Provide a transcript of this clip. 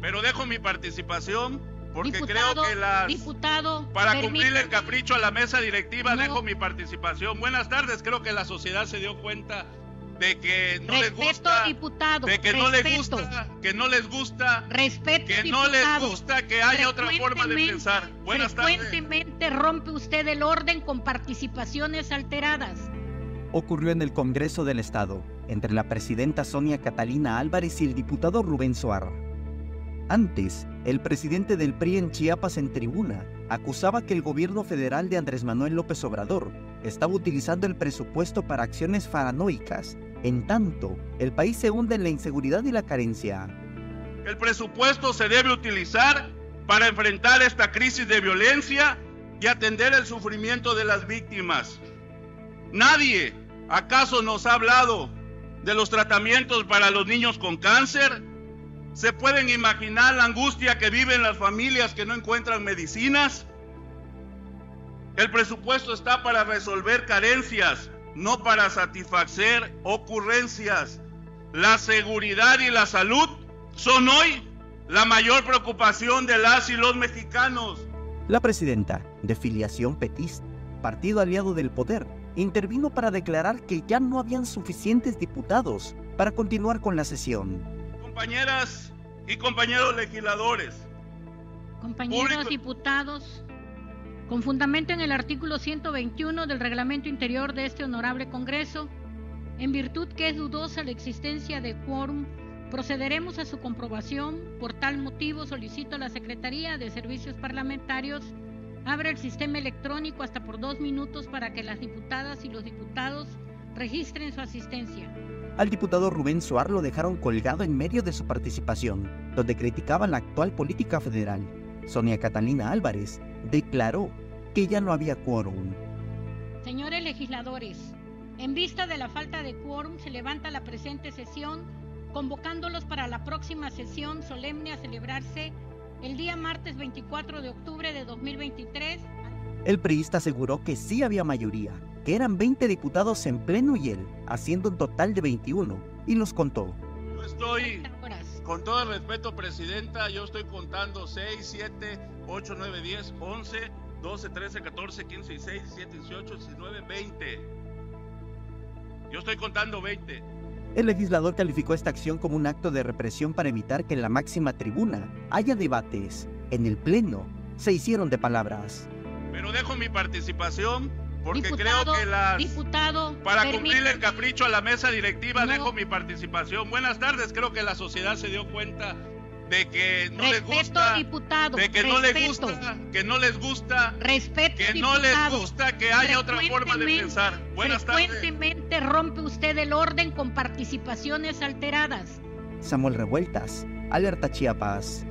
Pero dejo mi participación porque Diputado, creo que las diputado, para permítame- cumplir el capricho a la mesa directiva No. dejo mi participación. Buenas tardes, creo que la sociedad se dio cuenta de que no les Respeto, gusta diputado. de que no les gusta, que no les gusta Respeto, que no les gusta que haya otra forma de pensar. Buenas tardes. Frecuentemente rompe usted el orden con participaciones alteradas. ocurrió en el Congreso del Estado, entre la presidenta Sonia Catalina Álvarez y el diputado Rubén Suar. Antes, el presidente del PRI en Chiapas en tribuna acusaba que el gobierno federal de Andrés Manuel López Obrador estaba utilizando el presupuesto para acciones paranoicas. En tanto, el país se hunde en la inseguridad y la carencia. El presupuesto se debe utilizar para enfrentar esta crisis de violencia y atender el sufrimiento de las víctimas. Nadie, acaso, nos ha hablado de los tratamientos para los niños con cáncer. ¿Se pueden imaginar la angustia que viven las familias que no encuentran medicinas? El presupuesto está para resolver carencias, no para satisfacer ocurrencias. La seguridad y la salud son hoy la mayor preocupación de las y los mexicanos. La presidenta, de filiación petista, partido aliado del poder, intervino para declarar que ya no habían suficientes diputados para continuar con la sesión. Compañeras y compañeros legisladores, Compañeros Público- diputados, con fundamento en el artículo 121 del reglamento interior de este honorable Congreso, en virtud que es dudosa la existencia de quórum, procederemos a su comprobación. Por tal motivo solicito a la Secretaría de Servicios Parlamentarios abra el sistema electrónico hasta por dos minutos para que las diputadas y los diputados registren su asistencia. Al diputado Rubén Suar lo dejaron colgado en medio de su participación, donde criticaban la actual política federal. Sonia Catalina Álvarez declaró que ya no había quórum. Señores legisladores, en vista de la falta de quórum, se levanta la presente sesión, convocándolos para la próxima sesión solemne a celebrarse el día martes 24 de octubre de 2023. El priista aseguró que sí había mayoría, que eran 20 diputados en pleno y él, haciendo un total de 21, y los contó. yo estoy, 30 horas. con todo el respeto, Presidenta, yo estoy contando 6, 7, 8, 9, 10, 11, 12, 13, 14, 15, 16, 17, 18, 19, 20. Yo estoy contando 20. El legislador calificó esta acción como un acto de represión para evitar que en la máxima tribuna haya debates. En el Pleno se hicieron de palabras. Pero dejo mi participación porque diputado, creo que las... diputado, Para cumplir el permítame. capricho a la mesa directiva No. dejo mi participación. Buenas tardes, creo que la sociedad se dio cuenta de que no les Respeto, gusta, diputado. de que no les respeto, gusta, que no les gusta, Respeto, que no les gusta que haya otra forma de pensar. Buenas tardes. Frecuentemente rompe usted el orden con participaciones alteradas. Samuel Revueltas, Alerta Chiapas.